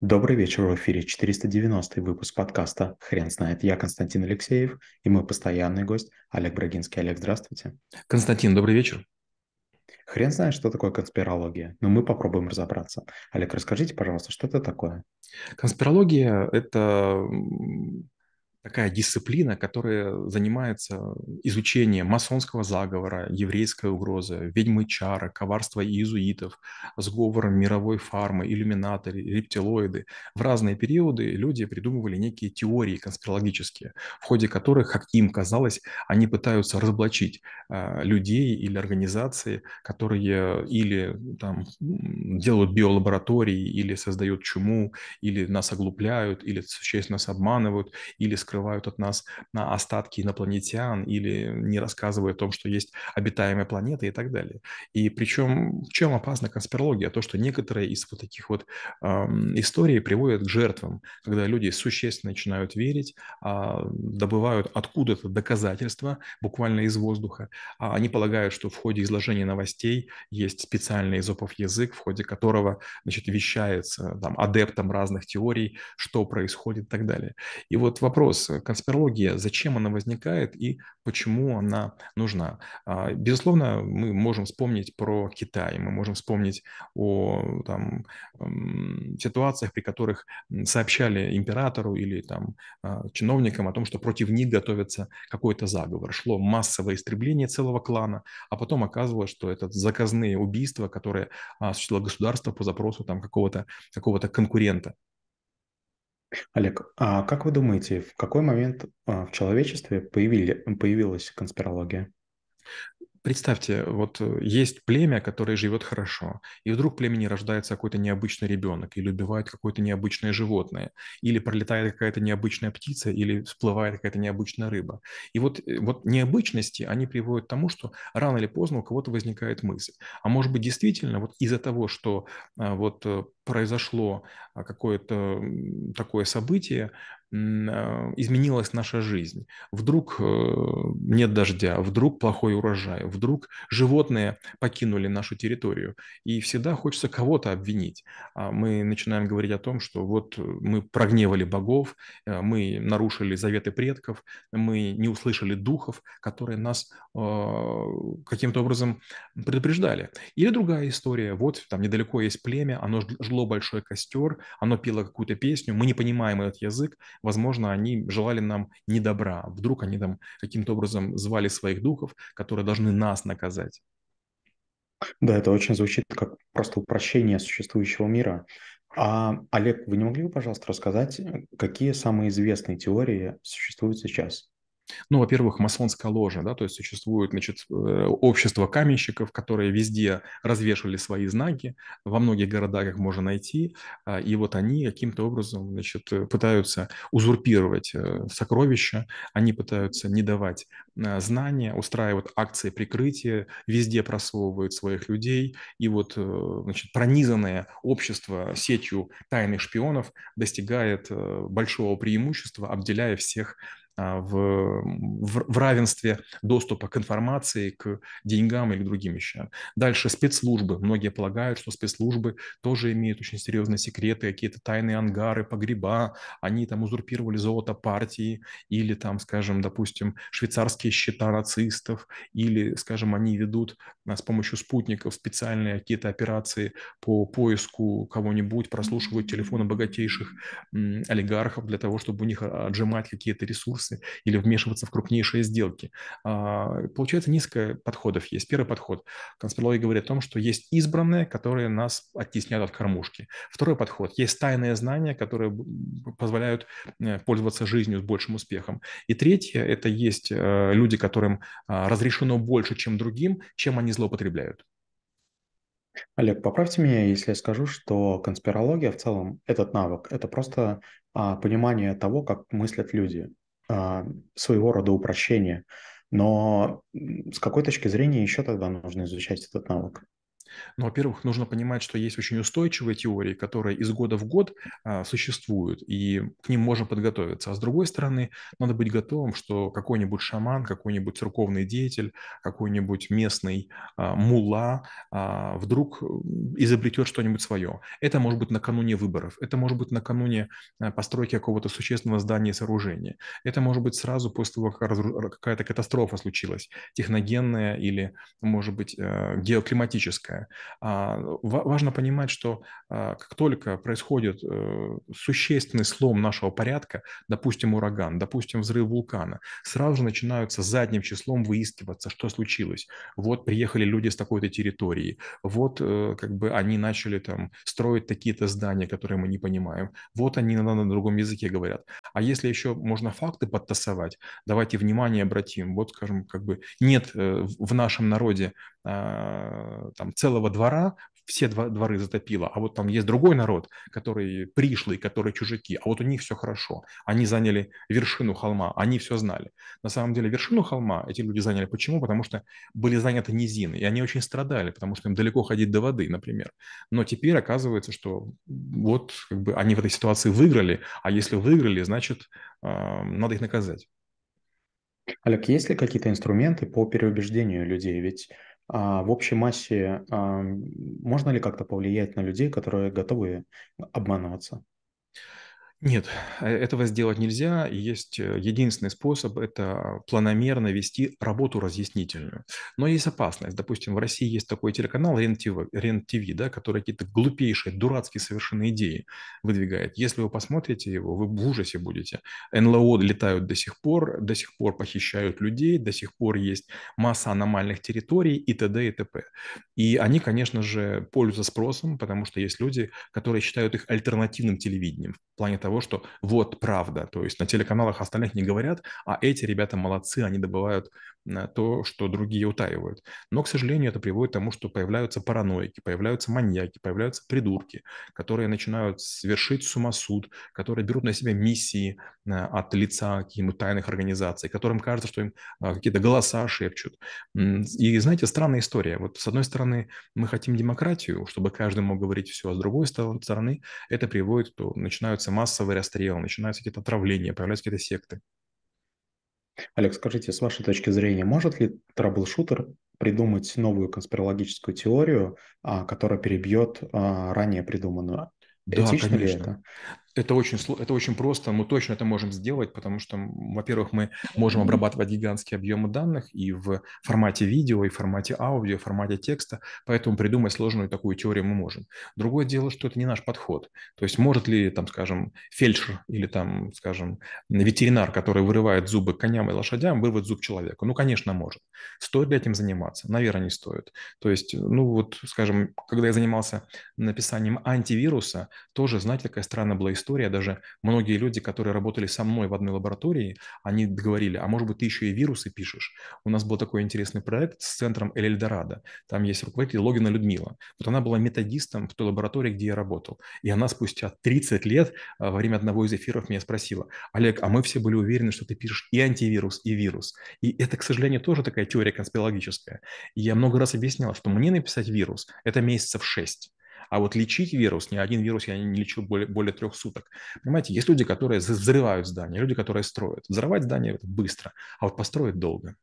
Добрый вечер, в эфире 490 выпуск подкаста «Хрен знает». Я Константин Алексеев и мой постоянный гость Олег Брагинский. Олег, здравствуйте. Константин, добрый вечер. Хрен знает, что такое конспирология, но мы попробуем разобраться. Олег, расскажите, пожалуйста, что это такое? Конспирология– это такая дисциплина, которая занимается изучением масонского заговора, еврейской угрозы, ведьмы чара, коварства иезуитов, сговора мировой фармы, иллюминаторы, рептилоиды. В разные периоды люди придумывали некие теории конспирологические, в ходе которых, как им казалось, они пытаются разоблачить э, людей или организации, которые или там делают биолаборатории, или создают чуму, или нас оглупляют, или существенно нас обманывают, или скрывают скрывают от нас на остатки инопланетян или не рассказывают о том, что есть обитаемая планета и так далее. И причем чем опасна конспирология? То, что некоторые из вот таких вот э, историй приводят к жертвам, когда люди существенно начинают верить, э, добывают откуда-то доказательства, буквально из воздуха. А они полагают, что в ходе изложения новостей есть специальный изопов язык, в ходе которого значит, вещается там, адептам разных теорий, что происходит и так далее. И вот вопрос, конспирология, зачем она возникает и почему она нужна. А, безусловно, мы можем вспомнить про Китай, мы можем вспомнить о там, ситуациях, при которых сообщали императору или там, а, чиновникам о том, что против них готовится какой-то заговор. Шло массовое истребление целого клана, а потом оказывалось, что это заказные убийства, которые осуществило государство по запросу там, какого-то какого конкурента. Олег, а как вы думаете, в какой момент а, в человечестве появили, появилась конспирология? Представьте, вот э, есть племя, которое живет хорошо, и вдруг в племени рождается какой-то необычный ребенок, или убивает какое-то необычное животное, или пролетает какая-то необычная птица, или всплывает какая-то необычная рыба. И вот, э, вот необычности, они приводят к тому, что рано или поздно у кого-то возникает мысль. А может быть, действительно, вот из-за того, что а, вот э, произошло а, какое-то такое событие, изменилась наша жизнь. Вдруг э, нет дождя, вдруг плохой урожай, вдруг животные покинули нашу территорию. И всегда хочется кого-то обвинить. А мы начинаем говорить о том, что вот мы прогневали богов, э, мы нарушили заветы предков, мы не услышали духов, которые нас э, каким-то образом предупреждали. Или другая история. Вот там недалеко есть племя, оно жгло большой костер, оно пело какую-то песню, мы не понимаем этот язык, возможно, они желали нам не добра. Вдруг они там каким-то образом звали своих духов, которые должны нас наказать. Да, это очень звучит как просто упрощение существующего мира. А, Олег, вы не могли бы, пожалуйста, рассказать, какие самые известные теории существуют сейчас? Ну, во-первых, масонская ложа, да, то есть существует, значит, э, общество каменщиков, которые везде развешивали свои знаки, во многих городах их можно найти, а, и вот они каким-то образом, значит, пытаются узурпировать э, сокровища, они пытаются не давать э, знания, устраивают акции прикрытия, везде просовывают своих людей, и вот, значит, пронизанное общество сетью тайных шпионов достигает большого преимущества, обделяя всех а, в, в, в равенстве доступа к информации, к деньгам или другим вещам. Дальше спецслужбы. Многие полагают, что спецслужбы тоже имеют очень серьезные секреты, какие-то тайные ангары, погреба. Они там узурпировали золото партии или там, скажем, допустим, швейцарские счета нацистов или, скажем, они ведут а, с помощью спутников специальные какие-то операции по поиску кого-нибудь, прослушивают телефоны богатейших олигархов для того, чтобы у них отжимать какие-то ресурсы бизнесы или вмешиваться в крупнейшие сделки. А, получается, несколько подходов есть. Первый подход. Конспирология говорит о том, что есть избранные, которые нас оттесняют от кормушки. Второй подход. Есть тайные знания, которые позволяют э, пользоваться жизнью с большим успехом. И третье – это есть э, люди, которым а, разрешено больше, чем другим, чем они злоупотребляют. Олег, поправьте меня, если я скажу, что конспирология в целом, этот навык, это просто а, понимание того, как мыслят люди. А, своего рода упрощение. Но с какой точки зрения еще тогда нужно изучать этот навык? Ну, во-первых, нужно понимать, что есть очень устойчивые теории, которые из года в год а, существуют, и к ним можно подготовиться. А с другой стороны, надо быть готовым, что какой-нибудь шаман, какой-нибудь церковный деятель, какой-нибудь местный а, мула а, вдруг изобретет что-нибудь свое. Это может быть накануне выборов, это может быть накануне а, постройки какого-то существенного здания и сооружения. Это может быть сразу после того, как какая-то катастрофа случилась, техногенная или, может быть, э, геоклиматическая. А, важно понимать, что а, как только происходит э, существенный слом нашего порядка, допустим, ураган, допустим, взрыв вулкана, сразу же начинаются задним числом выискиваться, что случилось. Вот приехали люди с такой-то территории, вот э, как бы они начали там строить такие-то здания, которые мы не понимаем, вот они на, другом языке говорят. А если еще можно факты подтасовать, давайте внимание обратим, вот, скажем, как бы нет э, в нашем народе там целого двора, все дворы затопило, а вот там есть другой народ, который пришлый, который чужаки, а вот у них все хорошо. Они заняли вершину холма, они все знали. На самом деле вершину холма эти люди заняли. Почему? Потому что были заняты низины, и они очень страдали, потому что им далеко ходить до воды, например. Но теперь оказывается, что вот как бы они в этой ситуации выиграли, а если выиграли, значит, э, надо их наказать. Олег, есть ли какие-то инструменты по переубеждению людей? Ведь а, в общей массе а, можно ли как-то повлиять на людей, которые готовы обманываться? Нет, э, этого сделать нельзя. Есть э, единственный способ– это планомерно вести работу разъяснительную. Но есть опасность. Допустим, в России есть такой телеканал РЕН-ТВ, РЕН-ТВ да, который какие-то глупейшие, дурацкие совершенно идеи выдвигает. Если вы посмотрите его, вы в ужасе будете. НЛО летают до сих пор, до сих пор похищают людей, до сих пор есть масса аномальных территорий и т.д. и т.п. И они, конечно же, пользуются спросом, потому что есть люди, которые считают их альтернативным телевидением в плане того, того, что вот правда, то есть на телеканалах остальных не говорят, а эти ребята молодцы, они добывают э, то, что другие утаивают. Но, к сожалению, это приводит к тому, что появляются параноики, появляются маньяки, появляются придурки, которые начинают совершить сумасуд, которые берут на себя миссии э, от лица каких-нибудь тайных организаций, которым кажется, что им э, какие-то голоса шепчут. И, знаете, странная история. Вот с одной стороны, мы хотим демократию, чтобы каждый мог говорить все, а с другой стороны, это приводит, то начинаются массы массовый расстрел, начинаются какие-то отравления, появляются какие-то секты. Олег, скажите, с вашей точки зрения, может ли траблшутер придумать новую конспирологическую теорию, а, которая перебьет а, ранее придуманную? Да, Этично конечно. ли это? Это очень, это очень просто, мы точно это можем сделать, потому что, во-первых, мы можем обрабатывать гигантские объемы данных и в формате видео, и в формате аудио, и в формате текста, поэтому придумать сложную такую теорию мы можем. Другое дело, что это не наш подход. То есть может ли, там, скажем, фельдшер или, там, скажем, ветеринар, который вырывает зубы коням и лошадям, вырвать зуб человеку? Ну, конечно, может. Стоит ли этим заниматься? Наверное, не стоит. То есть, ну вот, скажем, когда я занимался написанием антивируса, тоже, знаете, такая странная была история, история. Даже многие люди, которые работали со мной в одной лаборатории, они говорили, а может быть, ты еще и вирусы пишешь? У нас был такой интересный проект с центром Эль Эльдорадо. Там есть руководитель Логина Людмила. Вот она была методистом в той лаборатории, где я работал. И она спустя 30 лет а, во время одного из эфиров меня спросила, Олег, а мы все были уверены, что ты пишешь и антивирус, и вирус. И это, к сожалению, тоже такая теория конспирологическая. И я много раз объяснял, что мне написать вирус – это месяцев 6. А вот лечить вирус, ни один вирус я не лечу более, более трех суток. Понимаете, есть люди, которые взрывают здания, люди, которые строят. Взрывать здание это быстро, а вот построить долго.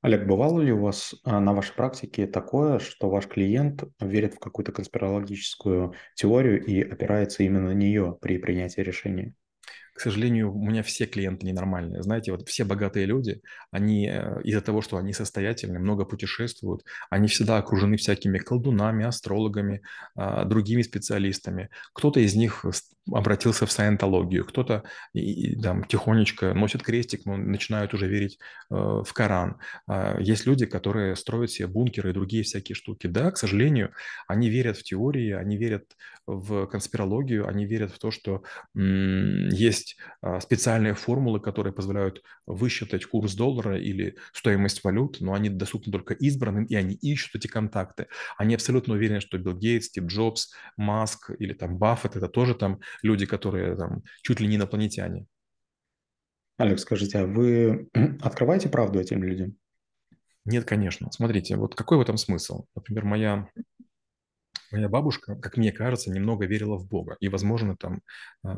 Олег, бывало ли у вас а, на вашей практике такое, что ваш клиент верит в какую-то конспирологическую теорию и опирается именно на нее при принятии решения? К сожалению, у меня все клиенты ненормальные. Знаете, вот все богатые люди, они э, из-за того, что они состоятельны, много путешествуют, они всегда окружены всякими колдунами, астрологами, а, другими специалистами. Кто-то из них обратился в саентологию, кто-то там тихонечко носит крестик, но начинают уже верить э, в Коран. А, есть люди, которые строят себе бункеры и другие всякие штуки. Да, к сожалению, они верят в теории, они верят в конспирологию, они верят в то, что есть а, специальные формулы, которые позволяют высчитать курс доллара или стоимость валют, но они доступны только избранным, и они ищут эти контакты. Они абсолютно уверены, что Билл Гейтс, Стив Джобс, Маск или там Баффет – это тоже там люди, которые там чуть ли не инопланетяне. Алекс, скажите, а вы открываете правду этим людям? Нет, конечно. Смотрите, вот какой в этом смысл? Например, моя Моя бабушка, как мне кажется, немного верила в Бога. И, возможно, там э,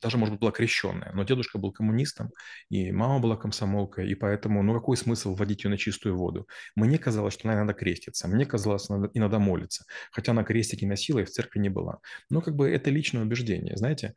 даже, может быть, была крещенная. Но дедушка был коммунистом, и мама была комсомолкой, и поэтому, ну, какой смысл вводить ее на чистую воду? Мне казалось, что надо креститься. Мне казалось, надо, и надо молиться. Хотя она крестики носила и в церкви не была. Но как бы это личное убеждение, знаете.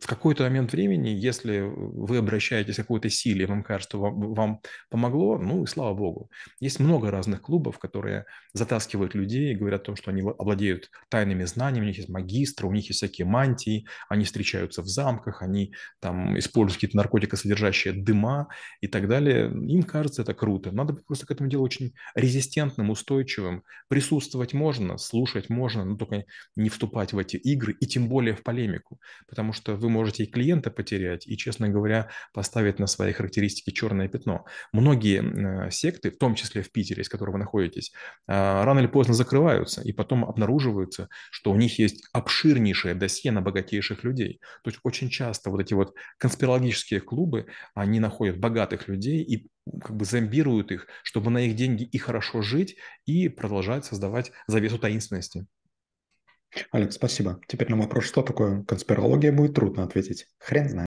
В какой-то момент времени, если вы обращаетесь к какой-то силе, вам кажется, что вам, вам помогло, ну и слава богу. Есть много разных клубов, которые затаскивают людей, говорят о том, что они обладают тайными знаниями, у них есть магистры, у них есть всякие мантии, они встречаются в замках, они там используют какие-то наркотикосодержащие дыма и так далее. Им кажется это круто. Надо просто к этому делу очень резистентным, устойчивым. Присутствовать можно, слушать можно, но только не вступать в эти игры и тем более в полемику, потому что вы можете и клиента потерять, и, честно говоря, поставить на свои характеристики черное пятно. Многие э, секты, в том числе в Питере, из которого вы находитесь, э, рано или поздно закрываются, и потом обнаруживается, что у них есть обширнейшее досье на богатейших людей. То есть очень часто вот эти вот конспирологические клубы, они находят богатых людей и как бы зомбируют их, чтобы на их деньги и хорошо жить, и продолжать создавать завесу таинственности. Алекс, спасибо. Теперь на вопрос, что такое конспирология, будет трудно ответить. Хрен знает.